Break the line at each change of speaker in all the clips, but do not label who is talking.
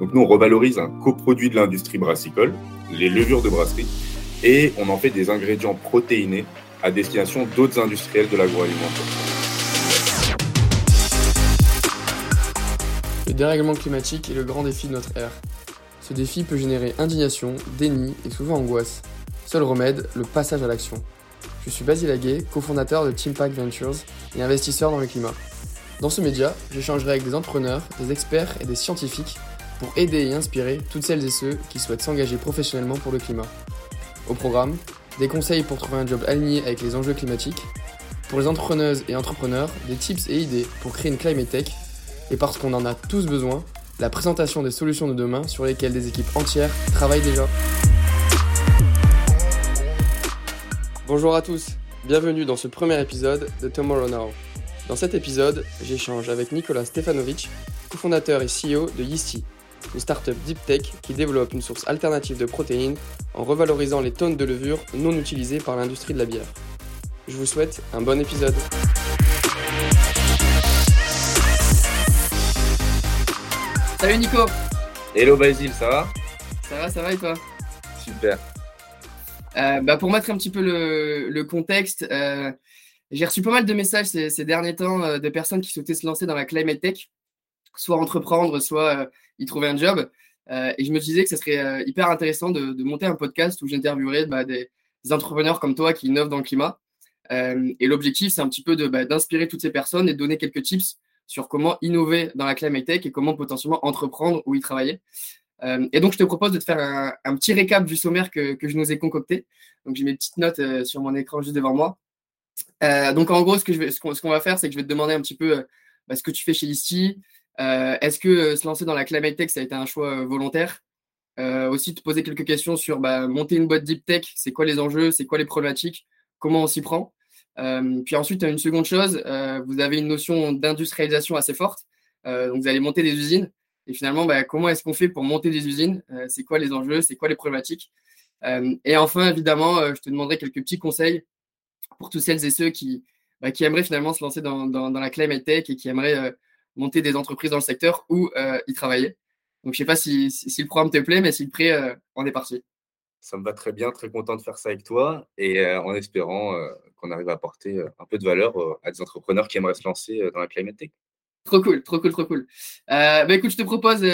Donc nous, on revalorise un coproduit de l'industrie brassicole, les levures de brasserie, et on en fait des ingrédients protéinés à destination d'autres industriels de l'agroalimentaire.
Le dérèglement climatique est le grand défi de notre ère. Ce défi peut générer indignation, déni et souvent angoisse. Seul remède, le passage à l'action. Je suis Basile Aguet, cofondateur de Teampack Ventures et investisseur dans le climat. Dans ce média, j'échangerai avec des entrepreneurs, des experts et des scientifiques pour aider et inspirer toutes celles et ceux qui souhaitent s'engager professionnellement pour le climat. Au programme, des conseils pour trouver un job aligné avec les enjeux climatiques, pour les entrepreneuses et entrepreneurs, des tips et idées pour créer une climate tech, et parce qu'on en a tous besoin, la présentation des solutions de demain sur lesquelles des équipes entières travaillent déjà. Bonjour à tous, bienvenue dans ce premier épisode de Tomorrow Now. Dans cet épisode, j'échange avec Nicolas Stefanovic, cofondateur et CEO de Yeasty, une startup deep tech qui développe une source alternative de protéines en revalorisant les tonnes de levure non utilisées par l'industrie de la bière. Je vous souhaite un bon épisode. Salut Nico
Hello Basile, ça va?
Ça va, ça va et toi?
Super.
Euh, bah pour mettre un petit peu le, contexte, euh, j'ai reçu pas mal de messages ces, derniers temps euh, de personnes qui souhaitaient se lancer dans la climate tech, soit entreprendre, soit y trouver un job. et je me disais que ce serait hyper intéressant de, monter un podcast où j'interviewerais bah, des, entrepreneurs comme toi qui innovent dans le climat. et l'objectif, c'est un petit peu bah, d'inspirer toutes ces personnes et de donner quelques tips sur comment innover dans la climate tech et comment potentiellement entreprendre ou y travailler. Euh, et donc, je te propose de te faire un, petit récap du sommaire que, je nous ai concocté. Donc, j'ai mes petites notes euh, sur mon écran juste devant moi. Euh, donc, en gros, ce qu'on ce qu'on va faire, c'est que je vais te demander un petit peu bah, ce que tu fais chez Listy. Est-ce que se lancer dans la climate tech, ça a été un choix volontaire? Aussi, te poser quelques questions sur bah, monter une boîte deep tech, c'est quoi les enjeux, c'est quoi les problématiques, comment on s'y prend? Euh, puis ensuite, une seconde chose, euh, vous avez une notion d'industrialisation assez forte. Euh, donc, vous allez monter des usines. Et finalement, bah, comment est-ce qu'on fait pour monter des usines? C'est quoi les enjeux? C'est quoi les problématiques? Et enfin, évidemment, je te demanderai quelques petits conseils pour tous celles et ceux qui, bah, qui aimeraient finalement se lancer dans, dans, la climate tech et qui aimeraient monter des entreprises dans le secteur ou y travailler. Donc, je ne sais pas si, si, le programme te plaît, mais si le prêt, on est parti.
Ça me va très bien, très content de faire ça avec toi et en espérant qu'on arrive à apporter un peu de valeur à des entrepreneurs qui aimeraient se lancer dans la climate tech.
Trop cool, trop cool, trop cool. Euh, bah écoute, je te propose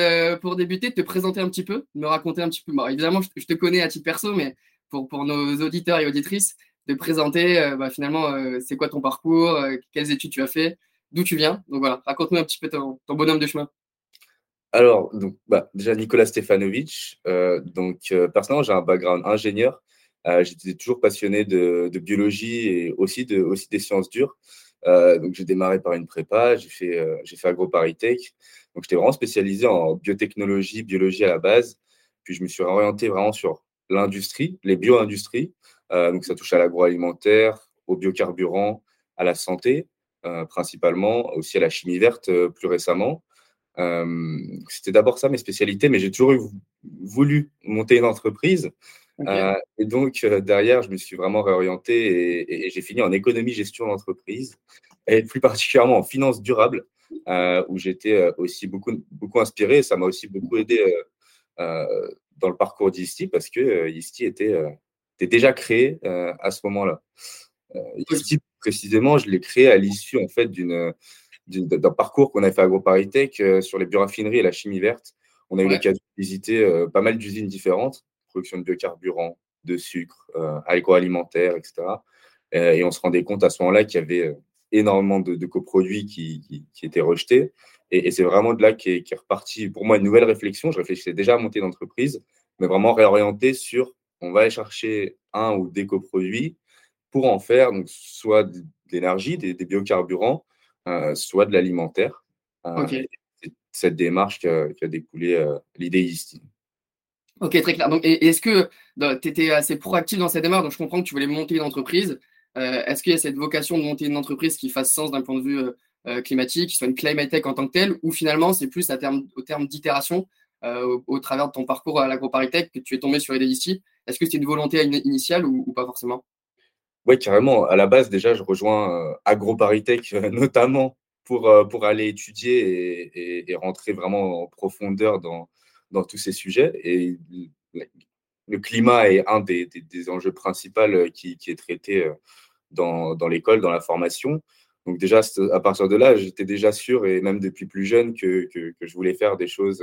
pour débuter de te présenter un petit peu, de me raconter un petit peu. évidemment, je, te connais à titre perso, mais pour, pour nos auditeurs et auditrices, de présenter bah, finalement c'est quoi ton parcours, quelles études tu as fait, d'où tu viens. Donc voilà, raconte-nous un petit peu ton, bonhomme de chemin.
Alors, donc, bah, déjà Nicolas Stefanovic. donc, personnellement, j'ai un background ingénieur. Euh, j'étais toujours passionné de, biologie et aussi, de, aussi des sciences dures. Euh, donc, j'ai démarré par une prépa, j'ai fait, euh, j'ai fait AgroParisTech. Donc, j'étais vraiment spécialisé en biotechnologie, biologie à la base. Puis, je me suis orienté vraiment sur l'industrie, les bio-industries. Donc, ça touche à l'agroalimentaire, aux biocarburants, à la santé, principalement, aussi à la chimie verte plus récemment. C'était d'abord ça mes spécialités, mais j'ai toujours voulu monter une entreprise. Euh, et donc, euh, derrière, je me suis vraiment réorienté et, j'ai fini en économie-gestion d'entreprise et plus particulièrement en finance durable, euh, où j'étais aussi beaucoup, beaucoup inspiré. Et ça m'a aussi beaucoup aidé dans le parcours d'Isti parce que Isti était, était, déjà créé à ce moment-là. Isti, précisément, je l'ai créé à l'issue en fait d'une d'un parcours qu'on a fait à AgroParisTech sur les bioraffineries et la chimie verte. On a eu l'occasion de visiter pas mal d'usines différentes production de biocarburants, de sucre, euh, agroalimentaire, etc. Euh, et on se rendait compte à ce moment-là qu'il y avait euh, énormément de, coproduits qui, étaient rejetés. Et, c'est vraiment de là qu'est est reparti pour moi une nouvelle réflexion. Je réfléchissais déjà à monter une entreprise, mais vraiment réorienter sur on va aller chercher un ou des coproduits pour en faire donc, soit de l'énergie, des, biocarburants, soit de l'alimentaire. C'est cette démarche qui a, découlé l'idée ici.
Ok, très clair. Donc, est-ce que tu étais assez proactif dans cette démarche? Donc, je comprends que tu voulais monter une entreprise. Euh, est-ce qu'il y a cette vocation de monter une entreprise qui fasse sens d'un point de vue euh, euh, climatique, qui soit une climate tech en tant que telle, ou finalement, c'est plus à terme, au terme d'itération, au, travers de ton parcours à l'AgroParisTech, que tu es tombé sur les ici Est-ce que c'est une volonté initiale ou, pas forcément?
Oui, carrément. À la base, déjà, je rejoins AgroParisTech, notamment pour, pour aller étudier et, rentrer vraiment en profondeur dans, dans tous ces sujets. Et le climat est un des, enjeux principaux qui, qui est traité dans, dans l'école, dans la formation. Donc déjà, à partir de là, j'étais déjà sûr, et même depuis plus jeune, que, que, je voulais faire des choses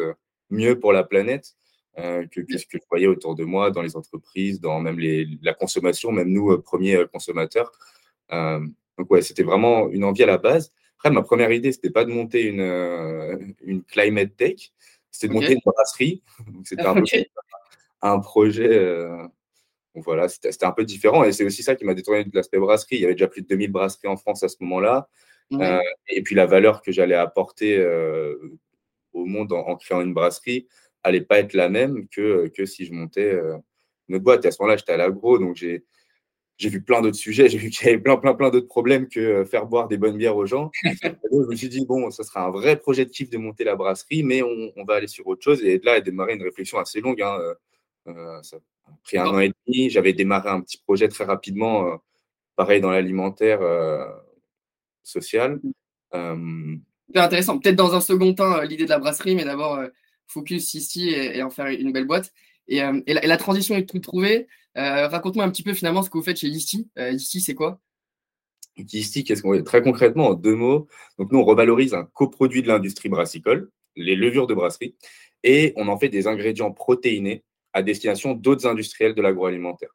mieux pour la planète euh, que, ce que je voyais autour de moi, dans les entreprises, dans même les, la consommation, même nous, euh, premiers euh, consommateurs. donc ouais, c'était vraiment une envie à la base. Après, ma première idée, c'était pas de monter une, une climate tech, c'était de monter une brasserie. C'était un, un, projet donc voilà, c'était un peu différent et c'est aussi ça qui m'a détourné de l'aspect brasserie. Il y avait déjà plus de 2000 brasseries en France à ce moment-là. Euh, et puis la valeur que j'allais apporter euh, au monde en, créant une brasserie allait pas être la même que, que si je montais euh, une autre boîte. Et à ce moment-là, j'étais à l'agro, donc j'ai j'ai vu plein d'autres sujets, j'ai vu qu'il y avait plein, plein, plein d'autres problèmes que faire boire des bonnes bières aux gens. je me suis dit, bon, ça sera un vrai projet de kiff de monter la brasserie, mais on, on va aller sur autre chose. Et de là, a démarré une réflexion assez longue. Hein. ça pris un an et demi. J'avais démarré un petit projet très rapidement, euh, pareil dans l'alimentaire euh, social.
Euh, intéressant. Peut-être dans un second temps, l'idée de la brasserie, mais d'abord, focus ici et, en faire une belle boîte. Et, la, transition est toute trouvée. Raconte-moi un petit peu finalement ce que vous faites chez Isti. Isti, c'est quoi?
Isti, qu'est-ce qu'on Très concrètement, en deux mots. Donc, nous, on revalorise un coproduit de l'industrie brassicole, les levures de brasserie, et on en fait des ingrédients protéinés à destination d'autres industriels de l'agroalimentaire.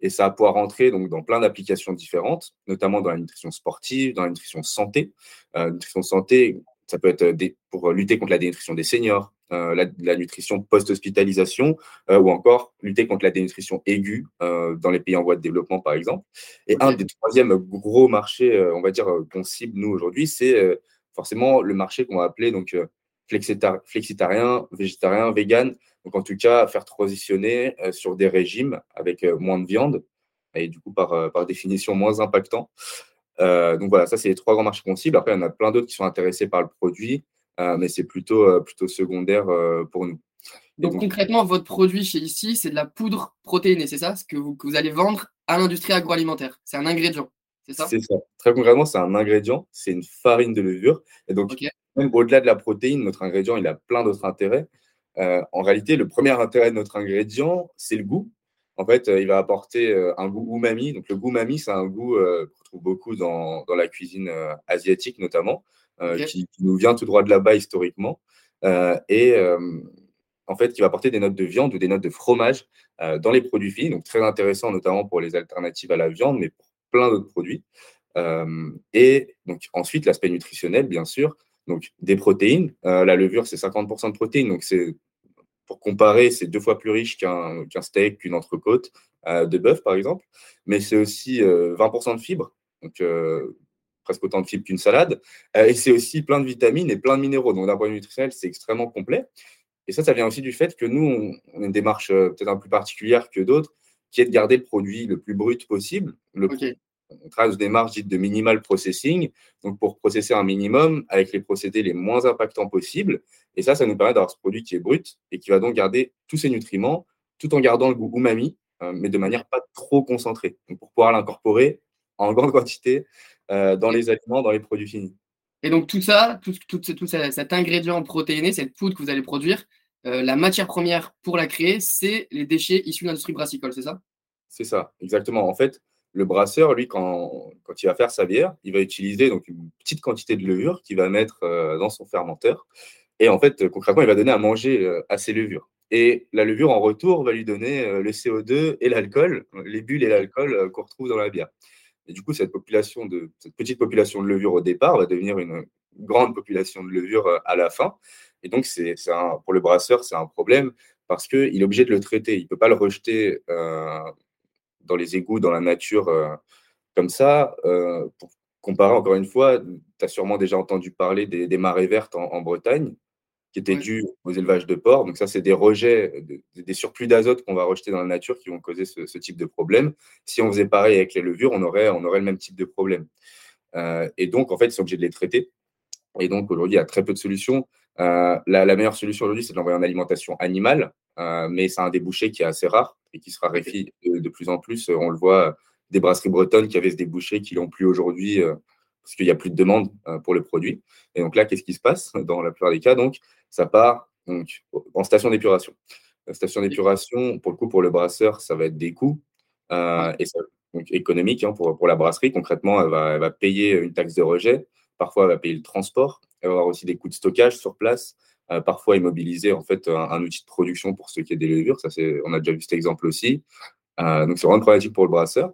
Et ça va pouvoir rentrer donc, dans plein d'applications différentes, notamment dans la nutrition sportive, dans la nutrition santé. Euh, nutrition santé, ça peut être des, pour lutter contre la dénutrition des seniors, euh, la, nutrition post-hospitalisation euh, ou encore lutter contre la dénutrition aiguë euh, dans les pays en voie de développement, par exemple. Et un des troisièmes gros marchés, euh, on va dire, qu'on cible nous aujourd'hui, c'est forcément le marché qu'on va appeler donc flexitarien, végétarien, vegan. Donc, en tout cas, faire transitionner euh, sur des régimes avec euh, moins de viande et du coup, par, euh, par définition, moins impactant. donc voilà, ça, c'est les trois grands marchés qu'on cible. Après, il y en a plein d'autres qui sont intéressés par le produit, mais c'est plutôt, plutôt secondaire pour nous.
Donc, concrètement, votre produit chez ici, c'est de la poudre protéinée, c'est ça? Ce que vous, que vous allez vendre à l'industrie agroalimentaire. C'est un ingrédient, c'est ça?
C'est ça. Très concrètement, c'est un ingrédient, c'est une farine de levure. Et donc, même au-delà de la protéine, notre ingrédient, il a plein d'autres intérêts. Euh, en réalité, le premier intérêt de notre ingrédient, c'est le goût. En fait, euh, il va apporter euh, un goût umami. Donc, le goût umami, c'est un goût qu'on trouve beaucoup dans, la cuisine asiatique, notamment, qui, nous vient tout droit de là-bas historiquement. et en fait, qui va apporter des notes de viande ou des notes de fromage dans les produits finis. Donc, très intéressant, notamment pour les alternatives à la viande, mais pour plein d'autres produits. et donc, ensuite, l'aspect nutritionnel, bien sûr. Donc, des protéines. la levure, c'est 50% de protéines. Donc, c'est pour comparer, c'est deux fois plus riche qu'un steak, qu'une entrecôte euh, de bœuf, par exemple. Mais c'est aussi 20% euh, de fibres, donc euh, presque autant de fibres qu'une salade. et c'est aussi plein de vitamines et plein de minéraux. Donc, d'un point de vue nutritionnel, c'est extrêmement complet. Et ça, ça vient aussi du fait que nous, on, a une démarche peut-être un peu plus particulière que d'autres, qui est de garder le produit le plus brut possible, le, on travaille des démarche dite de minimal processing, donc pour processer un minimum avec les procédés les moins impactants possibles. Et ça, ça nous permet d'avoir ce produit qui est brut et qui va donc garder tous ses nutriments tout en gardant le goût umami, euh, mais de manière pas trop concentrée, donc pour pouvoir l'incorporer en grande quantité euh, dans les aliments, dans les produits finis.
Et donc tout ça, tout, tout, tout cet ingrédient protéiné, cette poudre que vous allez produire, euh, la matière première pour la créer, c'est les déchets issus de l'industrie brassicole, c'est ça?
C'est ça, exactement. En fait, le brasseur, lui, quand, quand, il va faire sa bière, il va utiliser donc une petite quantité de levure qu'il va mettre euh, dans son fermenteur. Et en fait, concrètement, il va donner à manger euh, à ses levures. Et la levure, en retour, va lui donner euh, le CO2 et l'alcool, les bulles et l'alcool qu'on retrouve dans la bière. Et du coup, cette, population de, petite population de levure au départ va devenir une grande population de levure à la fin. Et donc, c'est, pour le brasseur, c'est un problème parce qu'il est obligé de le traiter. Il ne peut pas le rejeter dans les égouts, dans la nature, euh, comme ça. Euh, pour comparer encore une fois, tu as sûrement déjà entendu parler des, marées vertes en, Bretagne, qui étaient dues aux élevages de porcs. Donc ça, c'est des rejets, des surplus d'azote qu'on va rejeter dans la nature qui vont causer ce, type de problème. Si on faisait pareil avec les levures, on aurait, on aurait le même type de problème. Euh, et donc, en fait, ils sont obligés de les traiter. Et donc, aujourd'hui, il y a très peu de solutions. la, meilleure solution aujourd'hui, c'est d'envoyer en alimentation animale, mais c'est un débouché qui est assez rare et qui se raréfie de, plus en plus. On le voit, des brasseries bretonnes qui avaient ce débouché, qui l'ont plus aujourd'hui, euh, parce qu'il n'y a plus de demande pour le produit. Et donc là, qu'est-ce qui se passe dans la plupart des cas? Donc, ça part donc, en station d'épuration. La station d'épuration, pour le coup, pour le brasseur, ça va être des coûts et ça, donc économique hein, pour, pour la brasserie. Concrètement, elle va, elle va payer une taxe de rejet. Parfois, elle va payer le transport. Elle va avoir aussi des coûts de stockage sur place. Euh, parfois immobiliser en fait un, outil de production pour ce qui est des levures. Ça, c'est, on a déjà vu cet exemple aussi. Euh, donc, c'est vraiment problématique pour le brasseur.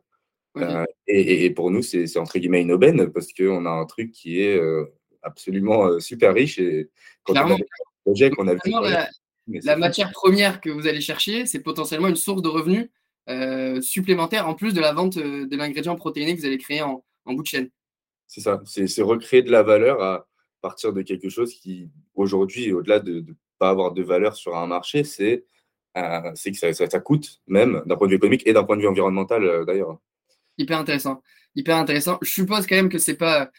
Euh, et, et, pour nous, c'est, c'est entre guillemets une aubaine parce qu'on a un truc qui est absolument super riche. Et
quand on a projet qu'on a vu. La, la matière première que vous allez chercher, c'est potentiellement une source de revenus supplémentaire en plus de la vente de l'ingrédient protéiné que vous allez créer en, en bout de chaîne.
C'est ça, c'est, c'est recréer de la valeur à, partir de quelque chose qui, aujourd'hui, au-delà de ne pas avoir de valeur sur un marché, c'est euh, que ça, ça, coûte, même d'un point de vue économique et d'un point de vue environnemental euh, d'ailleurs.
Hyper intéressant. Hyper intéressant. Je suppose quand même que c'est pas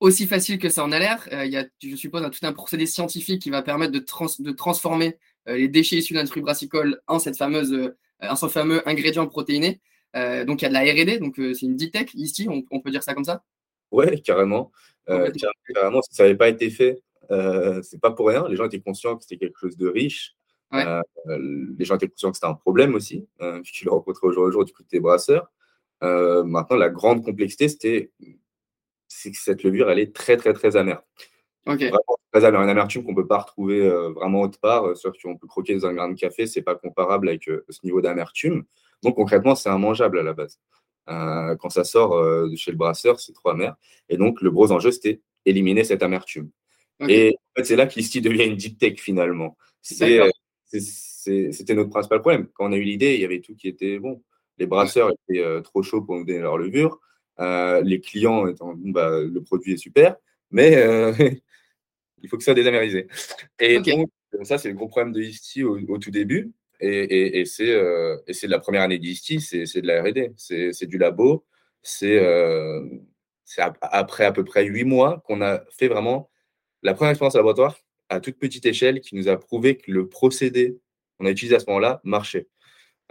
aussi facile que ça en a l'air. Euh, il y a, je suppose, un, tout un procédé scientifique qui va permettre de, de transformer les déchets issus d'un fruit brassicole en cette fameuse, en ce fameux ingrédient protéiné. donc il y a de la R&D, donc c'est une DTech ici, on, on, peut dire ça comme ça?
Ouais, carrément. Euh, carrément, si ça n'avait pas été fait, euh, c'est pas pour rien. Les gens étaient conscients que c'était quelque chose de riche. Euh, les gens étaient conscients que c'était un problème aussi, euh, puisqu'ils le rencontraient au jour le jour du côté brasseur. Euh, maintenant, la grande complexité, c'était que cette levure, elle est très, très, très amère. Vraiment très amère. Une amertume qu'on ne peut pas retrouver vraiment autre part. Sauf qu'on peut croquer dans un grain de café, c'est pas comparable avec ce niveau d'amertume. Donc, concrètement, c'est immangeable à la base. Euh, quand ça sort euh, de chez le brasseur, c'est trop amer. Et donc, le gros enjeu, c'était éliminer cette amertume. Et en fait, c'est là qu'Isti devient une deep tech finalement. Euh, c'était notre principal problème. Quand on a eu l'idée, il y avait tout qui était bon. Les brasseurs étaient trop chauds pour nous donner leur levure. les clients étant bon, bah, le produit est super, mais il faut que ça soit désamérisé. Et donc, ça, c'est le gros problème de Isti au, au, tout début. Et, et, euh, c'est de la première année d'ISTI, c'est de la RD, c'est du labo. C'est euh, après à peu près huit mois qu'on a fait vraiment la première expérience laboratoire à toute petite échelle qui nous a prouvé que le procédé qu'on a utilisé à ce moment-là marchait.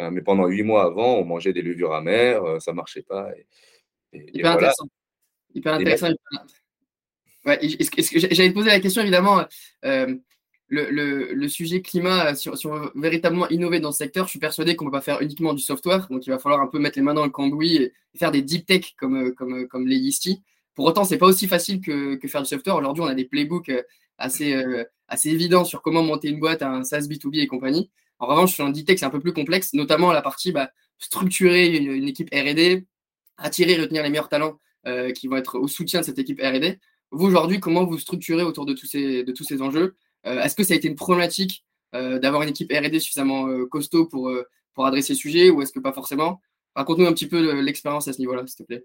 Euh, mais pendant huit mois avant, on mangeait des levures amères, ça ne marchait pas.
hyper, intéressant. hyper intéressant. Ouais, J'allais te poser la question, évidemment le, sujet climat, si, on veut véritablement innover dans ce secteur, je suis persuadé qu'on ne peut pas faire uniquement du software. Donc, il va falloir un peu mettre les mains dans le cambouis et faire des deep tech comme, comme, comme les Yeasty. Pour autant, ce n'est pas aussi facile que, faire du software. Aujourd'hui, on a des playbooks euh, assez, euh, assez évidents sur comment monter une boîte, un SaaS B2B et compagnie. En revanche, sur un deep tech, c'est un peu plus complexe, notamment la partie bah, structurer une, équipe R&D, attirer et retenir les meilleurs talents euh, qui vont être au soutien de cette équipe R&D. Vous, aujourd'hui, comment vous structurez autour de tous ces, de tous ces enjeux? euh, est-ce que ça a été une problématique euh, d'avoir une équipe R&D suffisamment euh, costaud pour, pour adresser le sujet ou est-ce que pas forcément? Raconte-nous un petit peu l'expérience à ce niveau-là, s'il te plaît.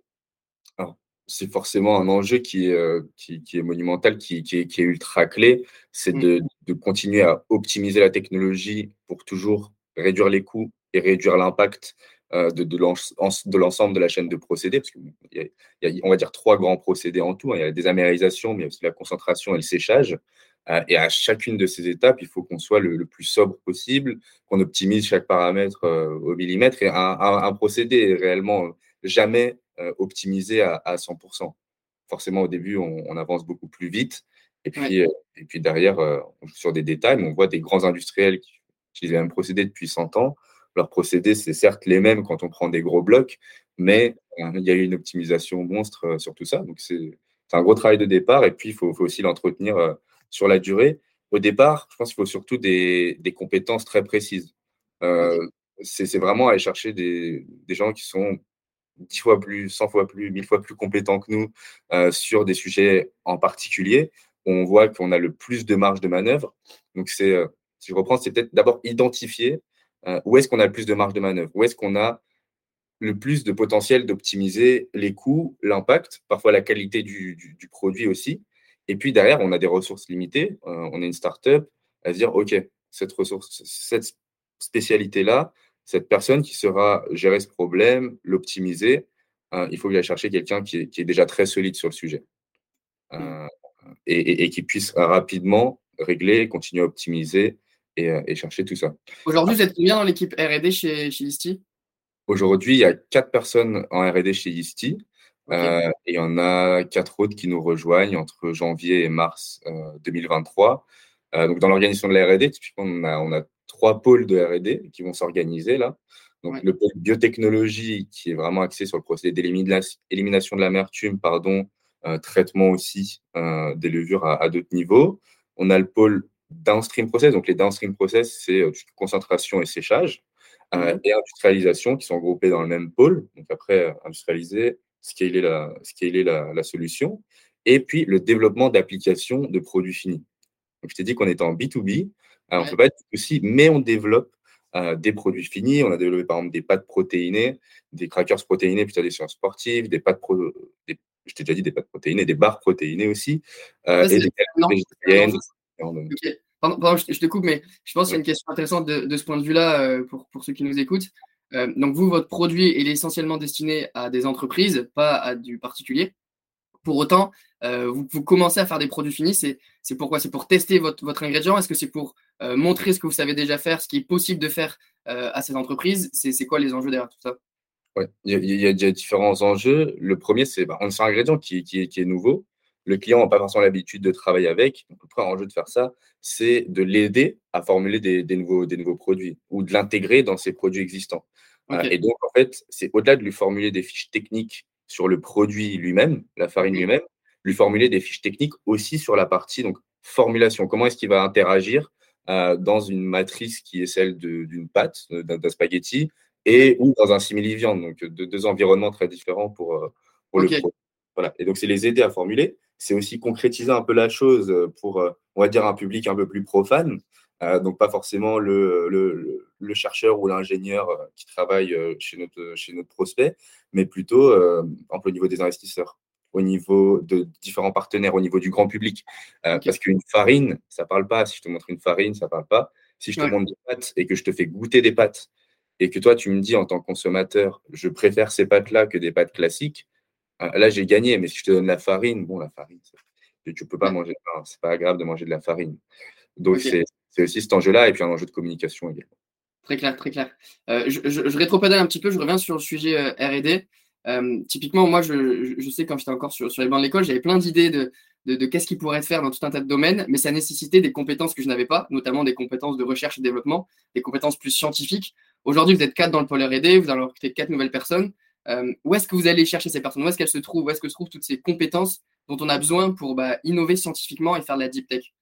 c'est forcément un enjeu qui est, qui, est monumental, qui, qui, est, ultra clé. C'est mm. de, de, continuer à optimiser la technologie pour toujours réduire les coûts et réduire l'impact de, de l'ensemble de la chaîne de procédés. Parce qu'il y, a, on va dire, trois grands procédés en tout. Hein. Il y a la désamérisation, mais aussi la concentration et le séchage. Euh, et à chacune de ces étapes, il faut qu'on soit le, plus sobre possible, qu'on optimise chaque paramètre euh, au millimètre. Et un, procédé est réellement jamais euh, optimisé à, 100%. Forcément, au début, on, avance beaucoup plus vite. Et puis, et puis derrière, on joue sur des détails, on voit des grands industriels qui utilisent les mêmes procédés depuis 100 ans. Leurs procédés, c'est certes les mêmes quand on prend des gros blocs, mais il y a eu une optimisation monstre sur tout ça. Donc, c'est un gros travail de départ. Et puis, il faut, faut aussi l'entretenir sur la durée. Au départ, je pense qu'il faut surtout des, des, compétences très précises. Euh, c'est vraiment aller chercher des, des, gens qui sont 10 fois plus, 100 fois plus, 1000 fois plus compétents que nous euh, sur des sujets en particulier. On voit qu'on a le plus de marge de manœuvre. Donc, c'est, euh, si je reprends, c'est peut-être d'abord identifier où est-ce qu'on a le plus de marge de manœuvre, où est-ce qu'on a le plus de potentiel d'optimiser les coûts, l'impact, parfois la qualité du, du, du produit aussi? Et puis derrière, on a des ressources limitées. Euh, on est une startup à se dire, OK, cette ressource, cette spécialité-là, cette personne qui sera gérer ce problème, l'optimiser, euh, il faut aller chercher quelqu'un qui, est, déjà très solide sur le sujet euh, et, qui puisse rapidement régler, continuer à optimiser et, chercher tout ça.
Aujourd'hui, vous êtes combien dans l'équipe R&D chez, chez Aujourd'hui,
il y a quatre personnes en R&D chez Isti. Et il y en a quatre autres qui nous rejoignent entre janvier et mars 2023. donc, dans l'organisation de la R&D, typiquement, on a, on a trois pôles de R&D qui vont s'organiser là. Donc, le pôle biotechnologie qui est vraiment axé sur le procédé d'élimination de l'amertume, pardon, euh, traitement aussi euh, des levures à, d'autres niveaux. On a le pôle downstream process. Donc, les downstream process, c'est euh, concentration et séchage. Mhm. et industrialisation qui sont regroupés dans le même pôle. Donc, après, industrialiser, scaler la, scaler la, la solution. Et puis, le développement d'applications de produits finis. Donc, je t'ai dit qu'on était en B2B. on ne peut pas être aussi, mais on développe des produits finis. On a développé par exemple des pâtes protéinées, des crackers protéinés plutôt des sciences sportives, des pâtes, pro... des... je t'ai déjà dit des pâtes protéinées, des barres protéinées aussi, euh, et des végétariennes.
Pardon, je, te coupe, mais je pense qu'il y a une question intéressante de, ce point de vue-là euh, pour, pour, ceux qui nous écoutent. Euh, donc, vous, votre produit est essentiellement destiné à des entreprises, pas à du particulier. Pour autant, euh, vous, commencez à faire des produits finis. C'est pourquoi? C'est pour tester votre, ingrédient Est-ce que c'est pour euh, montrer ce que vous savez déjà faire, ce qui est possible de faire à ces entreprises? C'est quoi les enjeux derrière tout ça?
Oui, il y, a, différents enjeux. Le premier, c'est bah, un ingrédient qui, qui, est nouveau. Le client n'a pas forcément l'habitude de travailler avec. Donc, le premier enjeu de faire ça, c'est de l'aider à formuler nouveaux, des nouveaux produits ou de l'intégrer dans ses produits existants. Et donc, en fait, c'est au-delà de lui formuler des fiches techniques sur le produit lui-même, la farine lui-même, lui formuler des fiches techniques aussi sur la partie donc formulation. Comment est-ce qu'il va interagir euh, dans une matrice qui est celle d'une pâte, d'un spaghetti, et ou dans un simili-viande, donc de, deux environnements très différents pour, euh, pour le produit. Voilà. Et donc, c'est les aider à formuler. C'est aussi concrétiser un peu la chose pour, euh, on va dire, un public un peu plus profane. Donc, pas forcément le, le, le chercheur ou l'ingénieur qui travaille chez notre, chez notre prospect, mais plutôt, un peu au niveau des investisseurs au niveau de différents partenaires, au niveau du grand public. Euh, parce qu'une farine, ça parle pas. Si je te montre une farine, ça parle pas. Si je te montre des pâtes et que je te fais goûter des pâtes et que toi, tu me dis en tant que consommateur, je préfère ces pâtes-là que des pâtes classiques, euh, là, j'ai gagné. Mais si je te donne la farine, bon, la farine, tu peux pas manger. C'est pas agréable de manger de la farine. Donc, c'est aussi cet enjeu-là et puis un enjeu de communication également.
Très clair, très clair. Euh, je, je, je rétropédale un petit peu, je reviens sur le sujet RD. Euh, typiquement, moi, je, je, sais quand j'étais encore sur, sur, les bancs de l'école, j'avais plein d'idées de, de, de qu'est-ce qui pourrait être faire dans tout un tas de domaines, mais ça nécessitait des compétences que je n'avais pas, notamment des compétences de recherche et développement, des compétences plus scientifiques. Aujourd'hui, vous êtes quatre dans le pôle R&D, vous allez recruter quatre nouvelles personnes. Euh, où est-ce que vous allez chercher ces personnes? Où est-ce qu'elles se trouvent? Où est-ce que se trouvent toutes ces compétences dont on a besoin pour bah, innover scientifiquement et faire de la deep tech?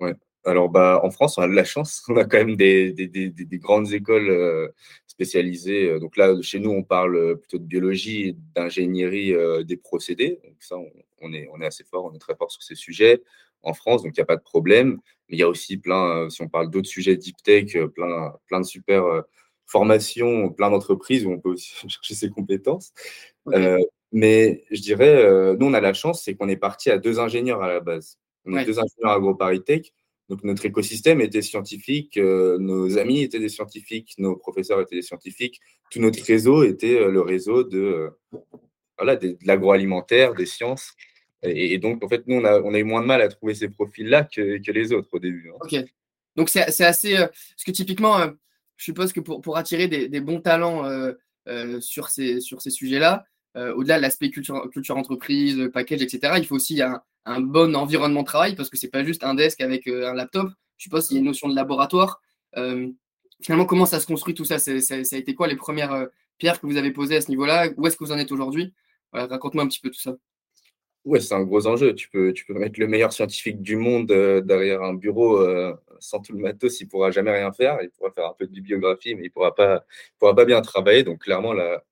Ouais. Alors, bah, en France, on a de la chance. On a quand même des, des, des, des grandes écoles euh, spécialisées. Euh, donc là, chez nous, on parle euh, plutôt de biologie et d'ingénierie des procédés. Donc ça, on, est, on est assez fort, on est très fort sur ces sujets en France, donc il n'y a pas de problème. Mais il y a aussi plein, si on parle d'autres sujets deep tech, plein, plein de super formations, plein d'entreprises où on peut aussi chercher ses compétences. mais je dirais, nous, on a la chance, c'est qu'on est parti à deux ingénieurs à la base. On est deux ingénieurs AgroParisTech donc notre écosystème était scientifique, euh, nos amis étaient des scientifiques, nos professeurs étaient des scientifiques, tout notre réseau était euh, le réseau de, euh, voilà, de, l'agroalimentaire, des sciences. Et, donc, en fait, nous, on a, eu moins de mal à trouver ces profils-là que, les autres au début.
Hein. Ok. Donc, c'est assez. parce que typiquement, je suppose que pour, pour attirer des, des bons talents sur ces, sur ces sujets-là, au-delà de l'aspect culture, culture entreprise, package, etc., il faut aussi un, bon environnement de travail parce que c'est pas juste un desk avec euh, un laptop. Je suppose qu'il y a une notion de laboratoire. Euh, finalement, comment ça se construit tout ça, ça, a été quoi les premières euh, pierres que vous avez posées à ce niveau-là? Où est-ce que vous en êtes aujourd'hui? Raconte-moi un petit peu tout ça.
Ouais, c'est un gros enjeu. Tu peux, tu peux mettre le meilleur scientifique du monde derrière un bureau sans tout le matos, il ne pourra jamais rien faire. Il pourra faire un peu de bibliographie, mais il ne pourra pas, pourra pas bien travailler. Donc, clairement, la,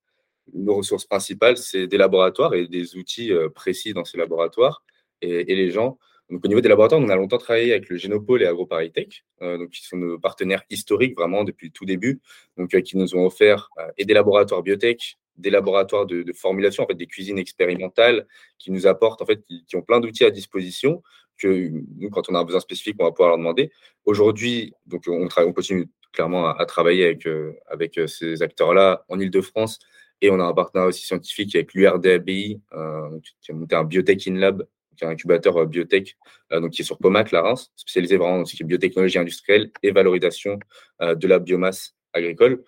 nos ressources principales, c'est des laboratoires et des outils précis dans ces laboratoires et, les gens. Donc, au niveau des laboratoires, on a longtemps travaillé avec le Génopole et AgroParisTech, euh, donc qui sont nos partenaires historiques vraiment depuis le tout début, donc euh, qui nous ont offert euh, et des laboratoires biotech, des laboratoires de, formulation, en fait, des cuisines expérimentales, qui nous apportent en fait, qui, ont plein d'outils à disposition que nous, quand on a un besoin spécifique, on va pouvoir leur demander. Aujourd'hui, donc on, on continue clairement à, travailler avec, avec ces acteurs-là en Ile-de-France. Et on a un partenaire aussi scientifique avec l'URDABI, qui a monté un Biotech in Lab qui est un incubateur euh, biotech, euh, donc qui est sur Pomat, la Reims, spécialisé vraiment dans ce qui est biotechnologie industrielle et valorisation euh, de la biomasse agricole.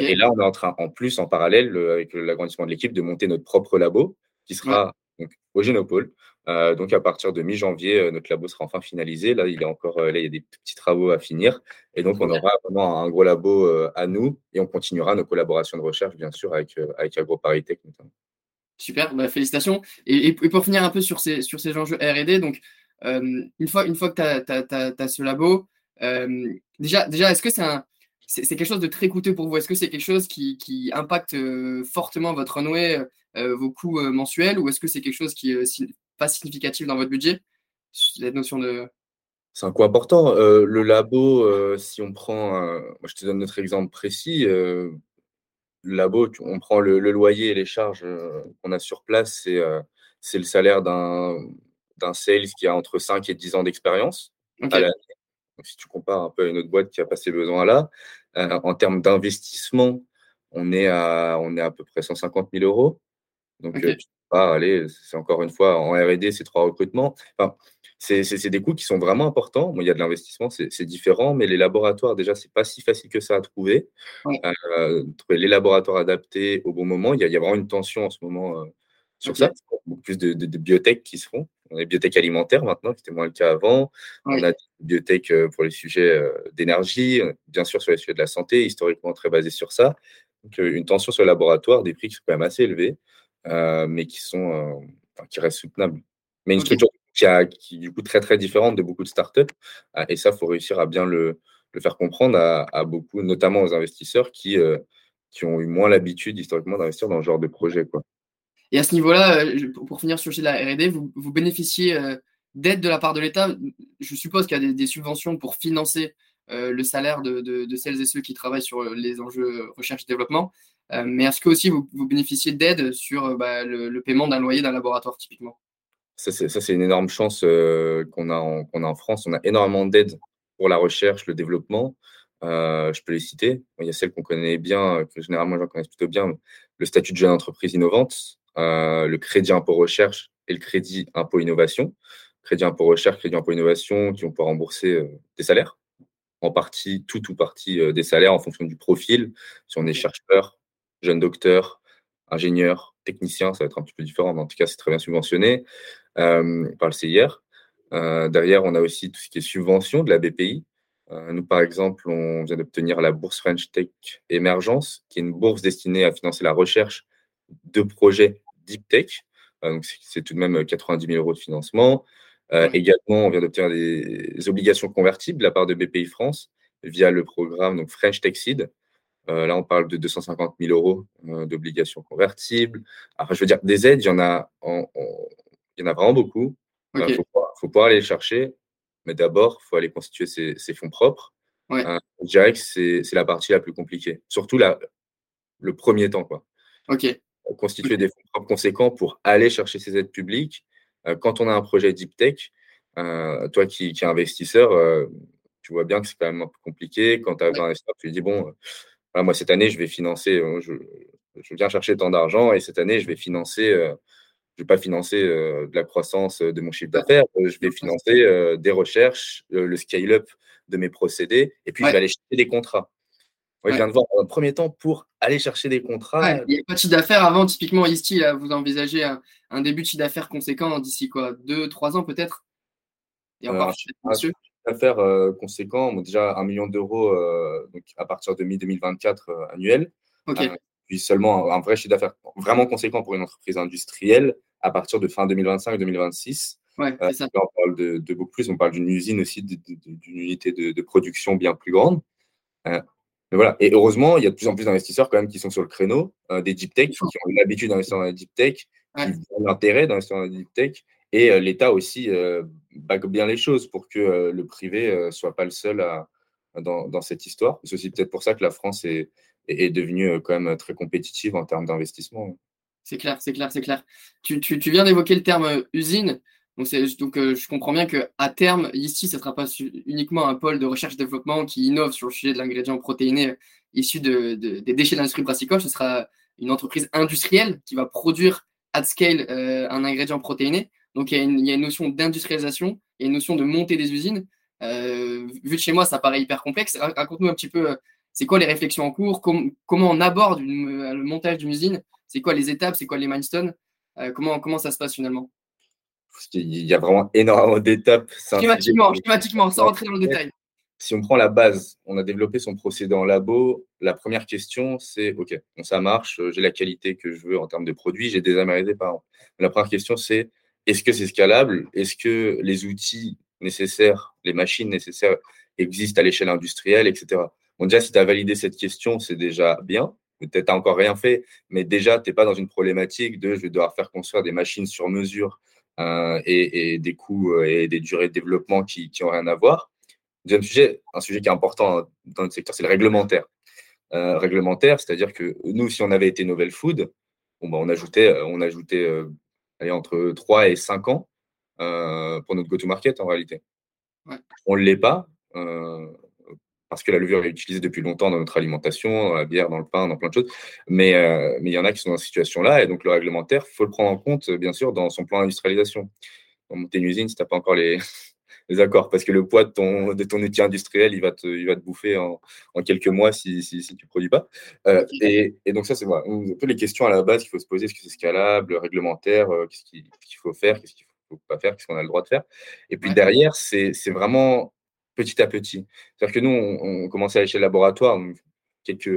Et là, on est en train, en plus, en parallèle, avec l'agrandissement de l'équipe, de monter notre propre labo qui sera au Génopole. Euh, donc à partir de mi-janvier, euh, notre labo sera enfin finalisé. Là, il, est encore, là, il y a des petits travaux à finir. Et donc, on aura vraiment un gros labo à nous et on continuera nos collaborations de recherche, bien sûr, avec, avec AgroParisTech notamment.
Super, bah, félicitations. Et, pour finir un peu sur ces, sur ces enjeux RD, donc une, fois, une fois que tu as, ce labo, déjà, déjà est-ce que c'est quelque chose de très coûteux pour vous? Est-ce que c'est quelque chose qui, impacte euh, fortement votre runway, euh, vos coûts euh, mensuels, ou est-ce que c'est quelque chose qui pas significatif dans votre budget Cette notion de.
C'est un coût important. le labo, si on prend, moi je te donne notre exemple précis, le labo, on prend le, loyer et les charges qu'on a sur place, c'est le salaire d'un sales qui a entre 5 et 10 ans d'expérience si tu compares un peu à une autre boîte qui a pas ces besoins-là, euh, en termes d'investissement, on est à on est à peu près 150 000 euros. Donc, euh, allez, c'est encore une fois en R&D, c'est trois recrutements. Enfin, c'est des coûts qui sont vraiment importants. il y a de l'investissement, c'est différent, mais les laboratoires, déjà, c'est pas si facile que ça à trouver. Euh, trouver les laboratoires adaptés au bon moment, il y a, il y a vraiment une tension en ce moment sur ça. Beaucoup plus de, de, biotech qui se font. On a des biotech alimentaires maintenant, qui était moins le cas avant. On a des biotech euh, pour les sujets euh, d'énergie, bien sûr sur les sujets de la santé, historiquement très basé sur ça. Donc, euh, une tension sur le laboratoire, des prix qui sont quand même assez élevés, mais qui, sont, qui restent soutenables. Mais une structure qui, a, qui est du coup très très différente de beaucoup de startups. et ça, il faut réussir à bien le, le faire comprendre à, à, beaucoup, notamment aux investisseurs qui, qui ont eu moins l'habitude historiquement d'investir dans ce genre de projet. Quoi.
Et à ce niveau-là, euh, pour finir sur le la RD, vous, vous bénéficiez euh, d'aide de la part de l'État? Je suppose qu'il y a des, subventions pour financer euh, le salaire de, celles et ceux qui travaillent sur les enjeux recherche et développement. Mais est-ce que aussi vous, bénéficiez d'aide sur bah, le, paiement d'un loyer d'un laboratoire typiquement?
Ça, c'est une énorme chance qu'on a, a, en France. On a énormément d'aide pour la recherche, le développement. je peux les citer. Il y a celles qu'on connaît bien, que généralement les gens connaissent plutôt bien, le statut de jeune entreprise innovante, euh, le crédit impôt recherche et le crédit impôt innovation. Crédit impôt recherche, crédit impôt innovation qui vont pouvoir rembourser euh, des salaires, en partie, tout ou partie euh, des salaires en fonction du profil. Si on est chercheur, jeune docteur, ingénieur, technicien, ça va être un petit peu différent, mais en tout cas, c'est très bien subventionné euh, par le CIR. derrière, on a aussi tout ce qui est subvention de la BPI. nous, par exemple, on vient d'obtenir la bourse French Tech Emergence, qui est une bourse destinée à financer la recherche de projets deep tech. Euh, donc, c'est tout de même 90 000 euros de financement. Euh, également, on vient d'obtenir des obligations convertibles de la part de BPI France via le programme donc French Tech Seed. Euh, là, on parle de 250 000 euros d'obligations convertibles. Alors, je veux dire, des aides, il y en a, il y en a vraiment beaucoup. Il faut, faut, pouvoir aller les chercher, mais d'abord, il faut aller constituer ses, fonds propres. je dirais que c'est la partie la plus compliquée, surtout la, le premier temps. Quoi.
Ok
constituer des fonds propres conséquents pour aller chercher ces aides publiques. Euh, quand on a un projet deep tech, euh, toi qui, qui es investisseur, euh, tu vois bien que c'est quand même un peu compliqué. Quand tu as un investisseur, tu dis bon, moi cette année, je vais financer, je, je, viens chercher tant d'argent et cette année, je vais financer, je vais pas financer de la croissance de mon chiffre d'affaires, je vais financer des recherches, le scale-up de mes procédés et puis je vais aller chercher des contrats. Je viens de voir un premier temps pour aller chercher des contrats.
il n'y a pas de chiffre d'affaires avant. Typiquement, ici, vous envisagez un, début de chiffre d'affaires conséquent d'ici quoi Deux, trois ans peut-être?
Et encore, chiffre d'affaires euh, conséquent, déjà un million d'euros euh, à partir de mi-2024 euh, annuel. puis seulement un, vrai chiffre d'affaires vraiment conséquent pour une entreprise industrielle à partir de fin 2025-2026.
Ouais, ça.
on parle de, beaucoup plus, on parle d'une usine aussi, d'une unité de, production bien plus grande voilà. Et heureusement, il y a de plus en plus d'investisseurs quand même qui sont sur le créneau, euh, des deep tech, qui ont l'habitude d'investir dans la deep tech, qui ont l'intérêt d'investir dans la deep tech. Et euh, l'État aussi euh, bague bien les choses pour que le privé ne soit pas le seul à, dans, dans, cette histoire. C'est aussi peut-être pour ça que la France est, est, devenue quand même très compétitive en termes d'investissement.
C'est clair, c'est clair, c'est clair. Tu, tu, viens d'évoquer le terme usine. Donc, donc euh, je comprends bien qu'à terme, ici, ce ne sera pas uniquement un pôle de recherche-développement qui innove sur le sujet de l'ingrédient protéiné issu de, des déchets de l'industrie brassicole. Ce sera une entreprise industrielle qui va produire at scale euh, un ingrédient protéiné. Donc, il y a une, il y a une notion d'industrialisation, il y a une notion de montée des usines. Euh, vu de chez moi, ça paraît hyper complexe. Raconte-nous un petit peu, c'est quoi les réflexions en cours, comment on aborde le montage d'une usine, c'est quoi les étapes, c'est quoi les milestones? Comment, comment ça se passe finalement?
Il y a vraiment énormément d'étapes.
Schématiquement, schématiquement, sans rentrer dans le détail.
Si on prend la base, on a développé son procédé en labo. La première question, c'est OK, ça marche, j'ai la qualité que je veux en termes de produits, j'ai des amérisés par an. La première question, c'est est-ce que c'est scalable? Est-ce que les outils nécessaires, les machines nécessaires existent à l'échelle industrielle, etc. Bon, déjà, si tu as validé cette question, c'est déjà bien. Peut-être tu n'as encore rien fait, mais déjà, tu n'es pas dans une problématique de je vais devoir faire construire des machines sur mesure euh, et, des coûts euh, et des durées de développement qui n'ont rien à voir. Deuxième sujet, un sujet qui est important dans notre secteur, c'est le réglementaire. Euh, réglementaire, c'est-à-dire que nous, si on avait été Novel Food, bon, bah, on ajoutait, on ajoutait entre 3 et 5 ans pour notre go-to-market en réalité. On ne l'est pas parce que la levure est utilisée depuis longtemps dans notre alimentation, dans la bière, dans le pain, dans plein de choses. Mais euh, mais il y en a qui sont dans cette situation-là, et donc le réglementaire, il faut le prendre en compte, bien sûr, dans son plan d'industrialisation. Dans monter une usine, si tu n'as pas encore les, les, accords, parce que le poids de ton, de ton outil industriel, il va te, il va te bouffer en, en quelques mois si, si, si tu ne produis pas. Euh, et, et, donc ça, c'est voilà, un peu les questions à la base qu'il faut se poser. Est-ce que c'est scalable, réglementaire, euh, qu'est-ce qu'il faut faire, qu'est-ce qu'il ne faut pas faire, qu'est-ce qu'on a le droit de faire. Et puis derrière, c'est vraiment petit à petit. C'est-à-dire que nous, on, commençait à l'échelle laboratoire, quelques,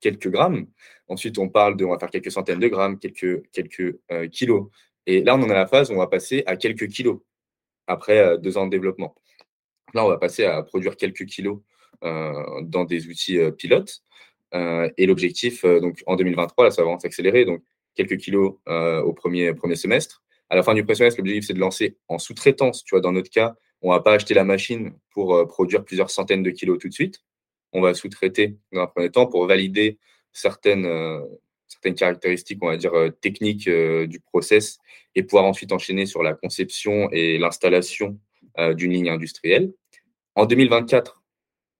quelques grammes. Ensuite, on parle de, on va faire quelques centaines de grammes, quelques, quelques euh, kilos. Et là, on en a la phase où on va passer à quelques kilos après deux ans de développement. Là, on va passer à produire quelques kilos dans des outils pilotes. et l'objectif, donc en 2023, là, ça va s'accélérer. Donc, quelques kilos au premier, premier semestre. À la fin du premier semestre, l'objectif, c'est de lancer en sous-traitance. Tu vois, dans notre cas, on ne va pas acheter la machine pour produire plusieurs centaines de kilos tout de suite. On va sous-traiter dans un premier temps pour valider certaines, certaines caractéristiques, on va dire, euh, techniques du process et pouvoir ensuite enchaîner sur la conception et l'installation d'une ligne industrielle. En 2024,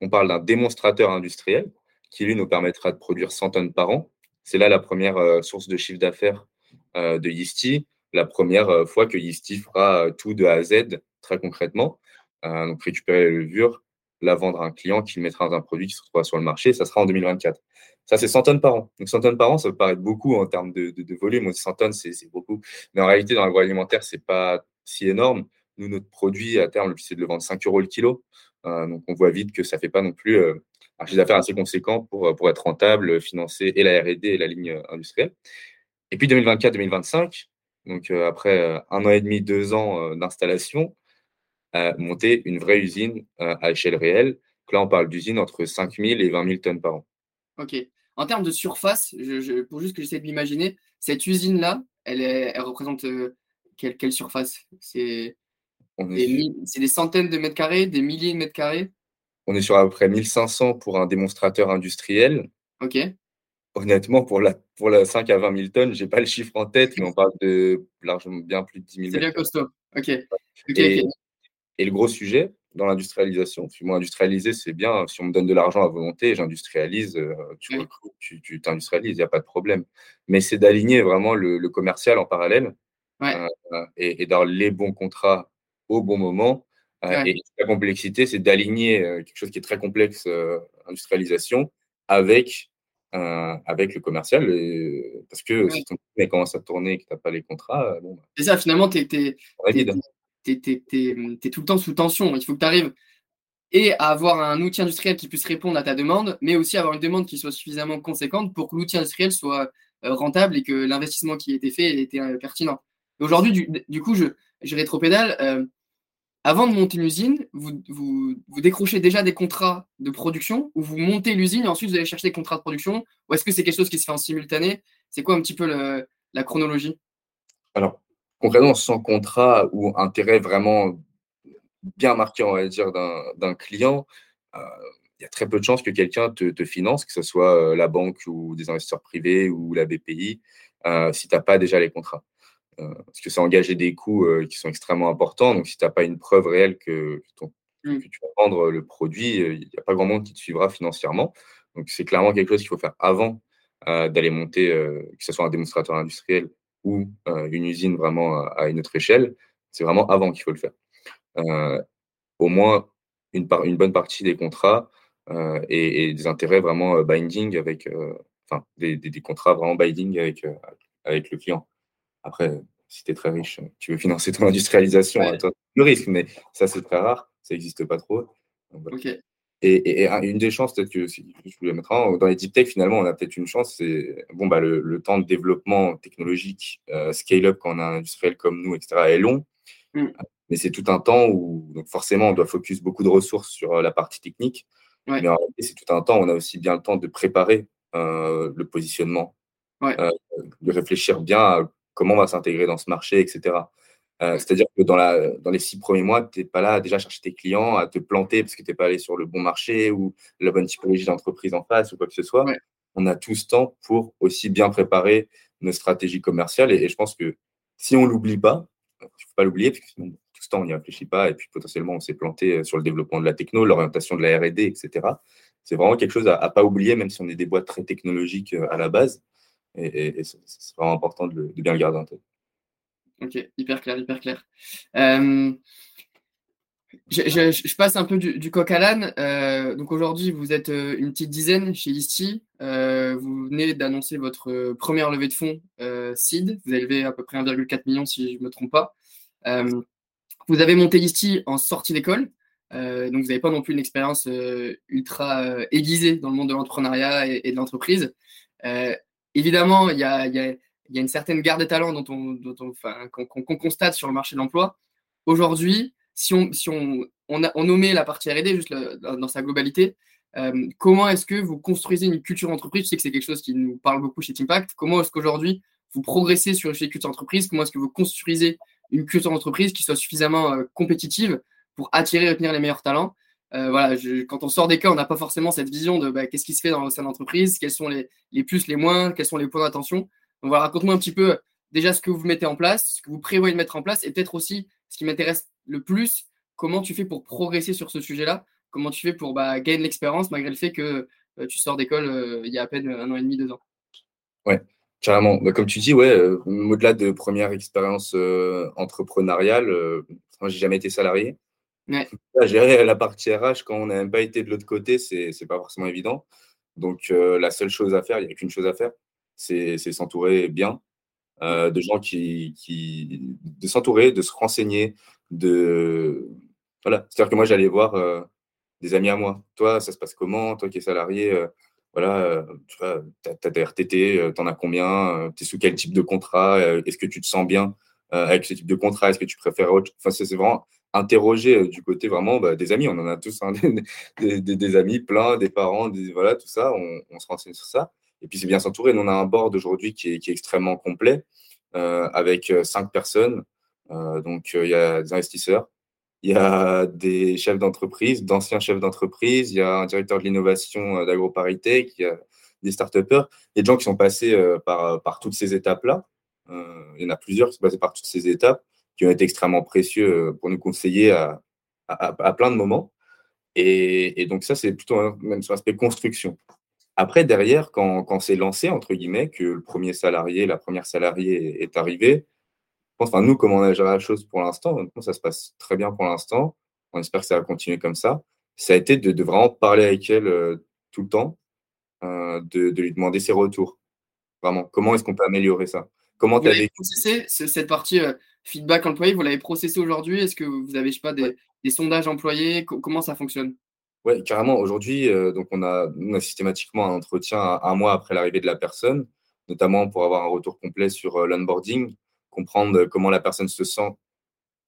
on parle d'un démonstrateur industriel qui, lui, nous permettra de produire 100 tonnes par an. C'est là la première source de chiffre d'affaires de Yeasty, la première fois que Yeasty fera tout de A à Z très concrètement. Euh, donc récupérer la levure, la vendre à un client qui mettra dans un produit qui se retrouvera sur le marché, ça sera en 2024. Ça, c'est 100 tonnes par an. Donc 100 tonnes par an, ça peut paraître beaucoup en termes de, volume. 100 tonnes, c'est beaucoup. Mais en réalité, dans l'agroalimentaire, ce n'est pas si énorme. Nous, notre produit, à terme, c'est de le vendre 5 euros le kilo. Euh, donc on voit vite que ça ne fait pas non plus euh, un chiffre d'affaires assez conséquent pour, pour être rentable, financer et la R&D et la ligne industrielle. Et puis 2024-2025, donc après un an et demi, deux ans d'installation, monter une vraie usine euh, à échelle réelle. là, on parle d'usine entre 5 000 et 20 000 tonnes par an.
Ok. En termes de surface, je, pour juste que j'essaie de m'imaginer, cette usine-là, elle, elle, représente euh, quelle, quelle, surface? C'est des, des centaines de mètres carrés, des milliers de mètres carrés?
On est sur à peu près 1500 pour un démonstrateur industriel.
Ok.
Honnêtement, pour la, pour la 5 à 20 000 tonnes, je n'ai pas le chiffre en tête, mais on parle de largement bien plus de 10 000
C'est bien costaud. Ok.
Et le gros sujet dans l'industrialisation, moi, industrialiser, c'est bien. Si on me donne de l'argent à volonté, j'industrialise, euh, tu, tu, t'industrialises, il n'y a pas de problème. Mais c'est d'aligner vraiment le, commercial en parallèle euh, et, d'avoir les bons contrats au bon moment. Euh, et la complexité, c'est d'aligner quelque chose qui est très complexe, industrialisation, avec, avec le commercial. parce que si ton mais commence à tourner et que tu n'as pas les contrats, bon,
bah c'est ça, finalement, tu es, tu es, tout le temps sous tension. Il faut que tu arrives et à avoir un outil industriel qui puisse répondre à ta demande, mais aussi avoir une demande qui soit suffisamment conséquente pour que l'outil industriel soit euh, rentable et que l'investissement qui a été fait était euh, pertinent. Aujourd'hui, du, coup, je, je rétropédale. Euh, avant de monter une usine, vous, décrochez déjà des contrats de production ou vous montez l'usine et ensuite vous allez chercher des contrats de production ou est-ce que c'est quelque chose qui se fait en simultané? C'est quoi un petit peu la chronologie?
Alors, concrètement, sans contrat ou intérêt vraiment bien marqué, on va dire, d'un client, euh, il y a très peu de chances que quelqu'un te, finance, que ce soit euh, la banque ou des investisseurs privés ou la BPI, euh, si tu n'as pas déjà les contrats. parce que ça engage des coûts qui sont extrêmement importants. Donc, si tu n'as pas une preuve réelle que, mmh. que, tu vas vendre le produit, il n'y a pas grand monde qui te suivra financièrement. Donc, c'est clairement quelque chose qu'il faut faire avant d'aller monter, que ce soit un démonstrateur industriel ou euh, une usine vraiment à une autre échelle, c'est vraiment avant qu'il faut le faire. Euh, au moins une, une, bonne partie des contrats euh, et, des intérêts vraiment binding avec, enfin, des, des, contrats vraiment binding avec, avec le client. Après, si tu es très riche, tu veux financer ton industrialisation, le risque, mais ça, c'est très rare, ça n'existe pas trop. Et, une des chances, peut-être que si je voulais mettre en, dans les deep tech, finalement, on a peut-être une chance, c'est bon, bah, le, temps de développement technologique, euh, scale-up quand on a un industriel comme nous, etc., est long. Mm. Mais c'est tout un temps où, donc forcément, on doit focus beaucoup de ressources sur euh, la partie technique. Mais en réalité, c'est tout un temps, on a aussi bien le temps de préparer euh, le positionnement, de réfléchir bien à comment on va s'intégrer dans ce marché, etc. Euh, c'est-à-dire que dans, la, dans les six premiers mois, tu n'es pas là à déjà chercher tes clients, à te planter parce que tu n'es pas allé sur le bon marché ou la bonne typologie d'entreprise en face ou quoi que ce soit. On a tout ce temps pour aussi bien préparer nos stratégies commerciales. Et, je pense que si on ne l'oublie pas, il ne faut pas l'oublier parce que sinon, tout ce temps, on n'y réfléchit pas. Et puis potentiellement, on s'est planté euh, sur le développement de la techno, l'orientation de la RD, etc. C'est vraiment quelque chose à ne pas oublier, même si on est des boîtes très technologiques euh, à la base. Et, c'est vraiment important de, de bien le garder en tête.
Ok, hyper clair, hyper clair. Euh, je, passe un peu du, coq à l'âne. Euh, donc aujourd'hui, vous êtes euh, une petite dizaine chez Isti. vous venez d'annoncer votre première levée de fonds SID. Vous avez levé à peu près 1,4 million si je ne me trompe pas. vous avez monté Isti en sortie d'école. donc vous n'avez pas non plus une expérience ultra aiguisée dans le monde de l'entrepreneuriat et, de l'entreprise. évidemment, il y a il y a une certaine garde des talents dont on, dont on, enfin, qu'on, constate sur le marché de l'emploi. Aujourd'hui, si on, si on, on, a, on nommait la partie R&D juste dans sa globalité, euh, comment est-ce que vous construisez une culture entreprise Je sais que c'est quelque chose qui nous parle beaucoup chez Impact. Comment est-ce qu'aujourd'hui vous progressez sur chez culture entreprise? Comment est-ce que vous construisez une culture entreprise qui soit suffisamment euh, compétitive pour attirer et retenir les meilleurs talents? Euh, voilà, quand on sort des cas, on n'a pas forcément cette vision de bah, qu'est-ce qui se fait dans sein d'entreprise, quels sont les, les plus, les moins, quels sont les points d'attention? Donc voilà, raconte-moi un petit peu déjà ce que vous mettez en place, ce que vous prévoyez de mettre en place, et peut-être aussi ce qui m'intéresse le plus, comment tu fais pour progresser sur ce sujet-là, comment tu fais pour bah, gagner l'expérience malgré le fait que euh, tu sors d'école euh, il y a à peine un an et demi, deux ans?
Ouais, carrément. Bah, comme tu dis, ouais, euh, au-delà de première expérience entrepreneuriale, moi j'ai jamais été salarié. Ouais. gérer la partie RH quand on n'a même pas été de l'autre côté, c'est n'est pas forcément évident. Donc la seule chose à faire, il n'y a qu'une chose à faire, c'est s'entourer bien euh, de gens qui, de s'entourer, de se renseigner, de voilà. C'est-à-dire que moi j'allais voir euh, des amis à moi. Toi, ça se passe comment? Toi qui es salarié, euh, voilà, tu vois, as, des RTT, tu en as combien? Tu es sous quel type de contrat? Est-ce que tu te sens bien avec ce type de contrat? Est-ce que tu préfères autre Enfin, c'est vraiment interroger du côté vraiment bah, des amis. On en a tous hein, des, amis plein, des parents, des, voilà, tout ça. On se renseigne sur ça. Et puis, c'est bien s'entourer. on a un board aujourd'hui qui est, extrêmement complet euh, avec euh, cinq personnes. Euh, donc, il y a des investisseurs, il y a des chefs d'entreprise, d'anciens chefs d'entreprise, il y a un directeur de l'innovation d'AgroParité, il y a des y a des gens qui sont passés par, toutes ces étapes-là. il y en a plusieurs qui sont passés par toutes ces étapes, qui ont été extrêmement précieux pour nous conseiller à, plein de moments. Et, et donc ça, c'est plutôt même sur l'aspect construction. Après, derrière, quand, quand c'est lancé, entre guillemets, que le premier salarié, la première salariée est arrivée, enfin, nous, comment on a géré la chose pour l'instant, ça se passe très bien pour l'instant. On espère que ça va continuer comme ça. Ça a été de, vraiment parler avec elle euh, tout le temps, euh, de, de, lui demander ses retours. Vraiment, comment est-ce qu'on peut améliorer ça? Comment
tu as vécu? cette partie euh, feedback employé, vous l'avez processé aujourd'hui? Est-ce que vous avez, je sais pas, des, des sondages employés? Comment ça fonctionne?
Oui, carrément. Aujourd'hui, euh, donc on a, systématiquement un entretien un, mois après l'arrivée de la personne, notamment pour avoir un retour complet sur euh, l'onboarding, comprendre comment la personne se sent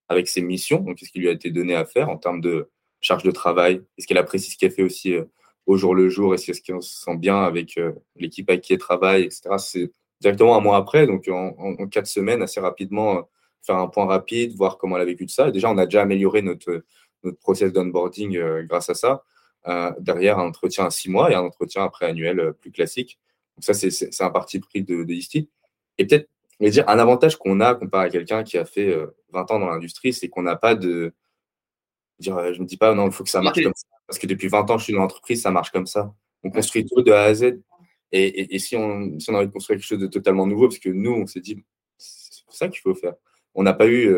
avec ses missions, donc qu'est-ce qui lui a été donné à faire en termes de charge de travail, est-ce qu'elle apprécie ce qu'elle fait aussi euh, au jour le jour, est-ce qu'elle se sent bien avec l'équipe avec qui elle travaille, etc. C'est directement un mois après, donc en, en, quatre semaines, assez rapidement, faire un point rapide, voir comment elle a vécu de ça. déjà, on a déjà amélioré notre notre process d'onboarding euh, grâce à ça. Euh, derrière, un entretien à six mois et un entretien après annuel euh, plus classique. Donc ça, c'est un parti pris de, de Et peut-être, dire, un avantage qu'on a comparé à quelqu'un qui a fait 20 ans dans l'industrie, c'est qu'on n'a pas de... Dire, je ne dis pas, non, il faut que ça marche comme ça. Parce que depuis 20 ans, je suis dans l'entreprise, ça marche comme ça. On construit tout de A à Z. Et, et, si, on, si, on, a envie de construire quelque chose de totalement nouveau, parce que nous, on s'est dit, c'est ça qu'il faut faire. On n'a pas eu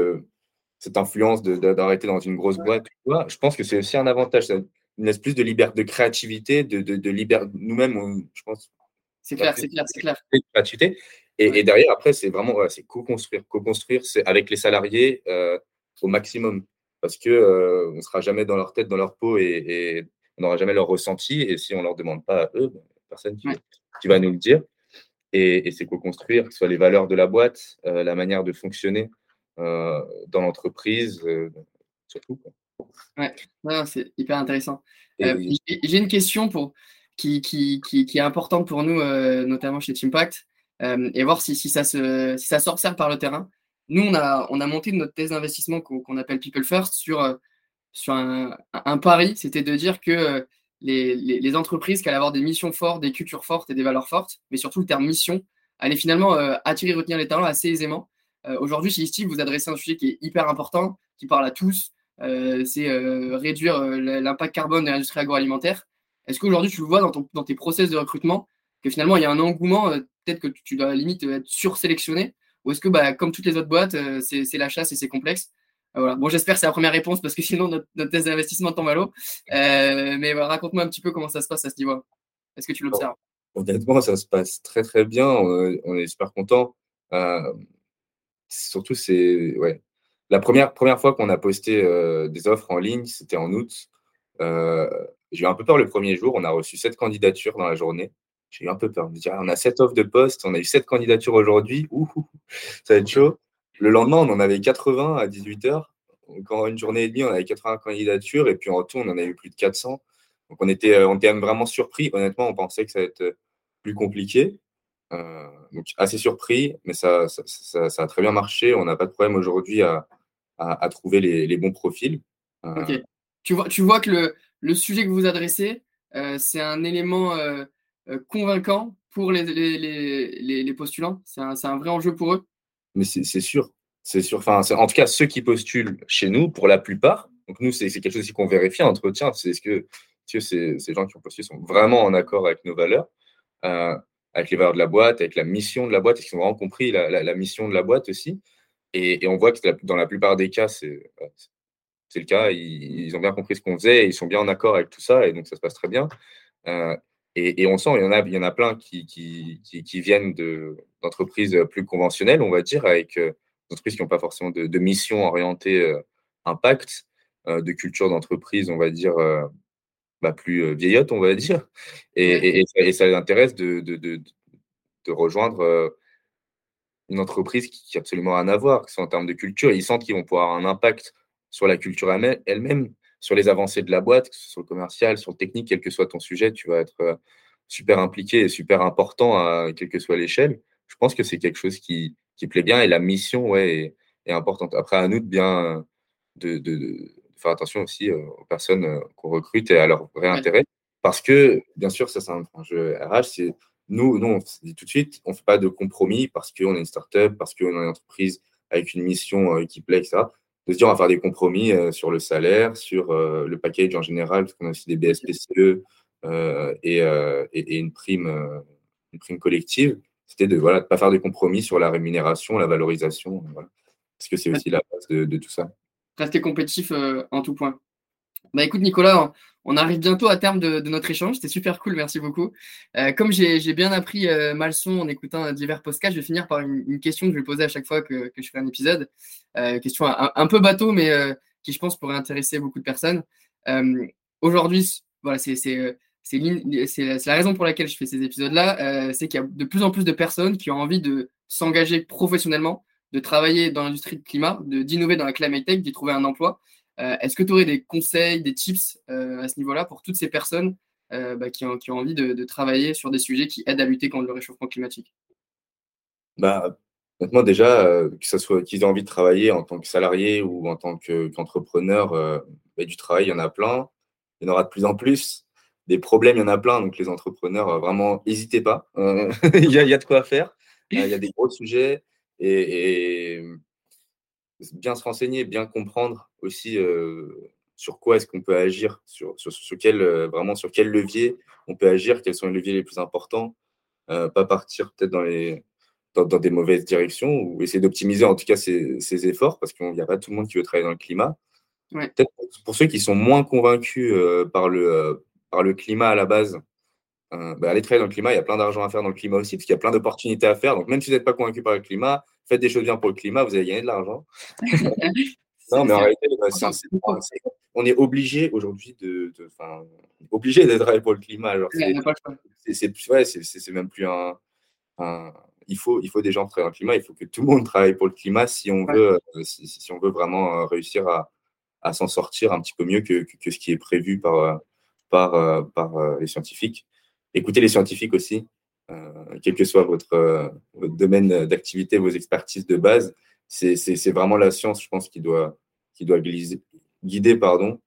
cette influence d'arrêter dans une grosse boîte. Je pense que c'est aussi un avantage. Ça laisse plus de liberté, de créativité, de, de, de liberté. Nous-mêmes, je pense.
C'est clair, c'est clair, c'est clair.
Créativité. Et, derrière, après, c'est vraiment c'est co-construire. Co-construire, c'est avec les salariés au maximum. Parce qu'on on ne sera jamais dans leur tête, dans leur peau et, on n'aura jamais leur ressenti. Et si on ne leur demande pas à eux, ben, personne qui, qui, va nous le dire. Et, c'est co-construire, que ce soit les valeurs de la boîte, la manière de fonctionner dans l'entreprise, surtout.
Ouais, c'est hyper intéressant. Euh, j'ai une question pour, qui, qui, qui, est importante pour nous, euh, notamment chez Teampact, euh, et voir si, si ça se, si ça s'observe par le terrain. Nous, on a, on a monté notre thèse d'investissement qu'on appelle People First sur, sur un, un pari, c'était de dire que les, les, les, entreprises qui allaient avoir des missions fortes, des cultures fortes et des valeurs fortes, mais surtout le terme mission, allaient finalement attirer et retenir les talents assez aisément. Aujourd'hui, chez Steve, vous adressez un sujet qui est hyper important, qui parle à tous, euh, c'est euh, réduire euh, l'impact carbone de l'industrie agroalimentaire. Est-ce qu'aujourd'hui, tu le vois dans, dans, tes process de recrutement, que finalement, il y a un engouement, peut-être que tu dois limite être sursélectionné, ou est-ce que, bah, comme toutes les autres boîtes, c'est la chasse et c'est complexe? Voilà. Bon, j'espère que c'est la première réponse parce que sinon notre, notre test d'investissement tombe à l'eau. mais raconte-moi un petit peu comment ça se passe à ce niveau. Est-ce que tu l'observes?
Honnêtement, ça se passe très très bien. On, est super content. Surtout, c'est ouais, la première, fois qu'on a posté des offres en ligne, c'était en août. J'ai eu un peu peur le premier jour. On a reçu sept candidatures dans la journée. J'ai eu un peu peur. Ah, on a sept offres de poste, on a eu sept candidatures aujourd'hui. ça va être chaud. Le lendemain, on en avait 80 à 18h. Encore une journée et demie, on avait 80 candidatures. Et puis en retour, on en a eu plus de 400. Donc on était, on était vraiment surpris. Honnêtement, on pensait que ça allait être plus compliqué. Donc assez surpris, mais ça, ça, ça, a très bien marché. On n'a pas de problème aujourd'hui à, à, trouver les, bons profils.
Euh, tu, vois, tu vois que le, le sujet que vous adressez, euh, c'est un élément euh, convaincant pour les, les, les postulants? C'est un, un, vrai enjeu pour eux?
Mais c'est sûr. C'est sûr. Enfin, en tout cas, ceux qui postulent chez nous, pour la plupart, donc nous, c'est quelque chose qu'on vérifie en entretien. C'est ce que, que ces, ces, gens qui ont postulé sont vraiment en accord avec nos valeurs, avec les valeurs de la boîte, avec la mission de la boîte, est-ce qu'ils ont vraiment compris la, mission de la boîte aussi. Et, on voit que dans la plupart des cas, c'est le cas. Ils, ont bien compris ce qu'on faisait, ils sont bien en accord avec tout ça, et donc ça se passe très bien. Euh, et, on sent, il y en a, plein qui, viennent d'entreprises plus conventionnelles, on va dire, avec euh, des entreprises qui n'ont pas forcément de, mission orientée euh, impact, de culture d'entreprise, on va dire, bah, plus vieillotte, on va dire. Et, et, ça, les intéresse de, de, de, de rejoindre une entreprise qui, n'a absolument rien à voir, que ce soit en termes de culture. Ils sentent qu'ils vont pouvoir avoir un impact sur la culture elle-même, sur les avancées de la boîte, que ce soit le commercial, sur le technique, quel que soit ton sujet, tu vas être euh, super impliqué et super important, à, quelle que soit l'échelle. Je pense que c'est quelque chose qui, qui, plaît bien et la mission ouais, est, importante. Après, à nous de bien de, de, faire attention aussi euh, aux personnes euh, qu'on recrute et à leur vrai intérêt. Parce que, bien sûr, ça c'est un jeu RH, c'est nous, nous, on se dit tout de suite, on ne fait pas de compromis parce qu'on est une startup, parce qu'on est une entreprise avec une mission euh, qui plaît, etc. De se dire, on va faire des compromis sur le salaire, sur le package en général, parce qu'on a aussi des BSPCE et, et, une, prime, une prime collective. C'était de ne voilà, pas faire des compromis sur la rémunération, la valorisation, parce que c'est aussi la base de, de tout ça.
Rester compétitif en tout point. Bah écoute Nicolas, on arrive bientôt à terme de, notre échange. C'était super cool, merci beaucoup. Euh, comme j'ai bien appris euh, en écoutant divers podcasts, je vais finir par une, question que je vais poser à chaque fois que, je fais un épisode. Euh, question un, peu bateau, mais qui je pense pourrait intéresser beaucoup de personnes. Aujourd'hui, voilà, c'est la raison pour laquelle je fais ces épisodes-là. c'est qu'il y a de plus en plus de personnes qui ont envie de s'engager professionnellement, de travailler dans l'industrie de climat, d'innover dans la climate tech, d'y trouver un emploi. Euh, est-ce que tu aurais des conseils, des tips euh, à ce niveau-là pour toutes ces personnes euh, bah, qui, ont, envie de, travailler sur des sujets qui aident à lutter contre le réchauffement climatique?
Bah, Maintenant, déjà, que ce soit qu'ils aient envie de travailler en tant que salarié ou en tant qu'entrepreneur, bah, du travail, il y en a plein. Il y en aura de plus en plus. Des problèmes, il y en a plein. Donc, les entrepreneurs, vraiment, n'hésitez pas. il, y a, de quoi faire. il y a des gros sujets. Et, bien se renseigner, bien comprendre aussi euh, sur quoi est-ce qu'on peut agir, sur, sur, quel, euh, vraiment sur quel levier on peut agir, quels sont les leviers les plus importants, euh, pas partir peut-être dans, les, dans, des mauvaises directions ou essayer d'optimiser en tout cas ses, efforts parce qu'il n'y a pas tout le monde qui veut travailler dans le climat. Peut-être pour ceux qui sont moins convaincus par, le, par le climat à la base, bah, allez travailler dans le climat. Il y a plein d'argent à faire dans le climat aussi, parce qu'il y a plein d'opportunités à faire. Donc, même si vous n'êtes pas convaincu par le climat, faites des choses bien pour le climat, vous allez gagner de l'argent. non, mais en réalité, on est obligé aujourd'hui de, obligé de travailler pour le climat. C'est même plus un, il faut, il faut des gens travailler dans le climat. Il faut que tout le monde travaille pour le climat si on veut, euh, si, on veut vraiment euh, réussir à, à s'en sortir un petit peu mieux que, que, ce qui est prévu par, euh, par, par les scientifiques. Écoutez les scientifiques aussi, quel que soit votre, votre domaine d'activité, vos expertises de base. C'est vraiment la science, je pense, qui doit, qui doit guider, pardon,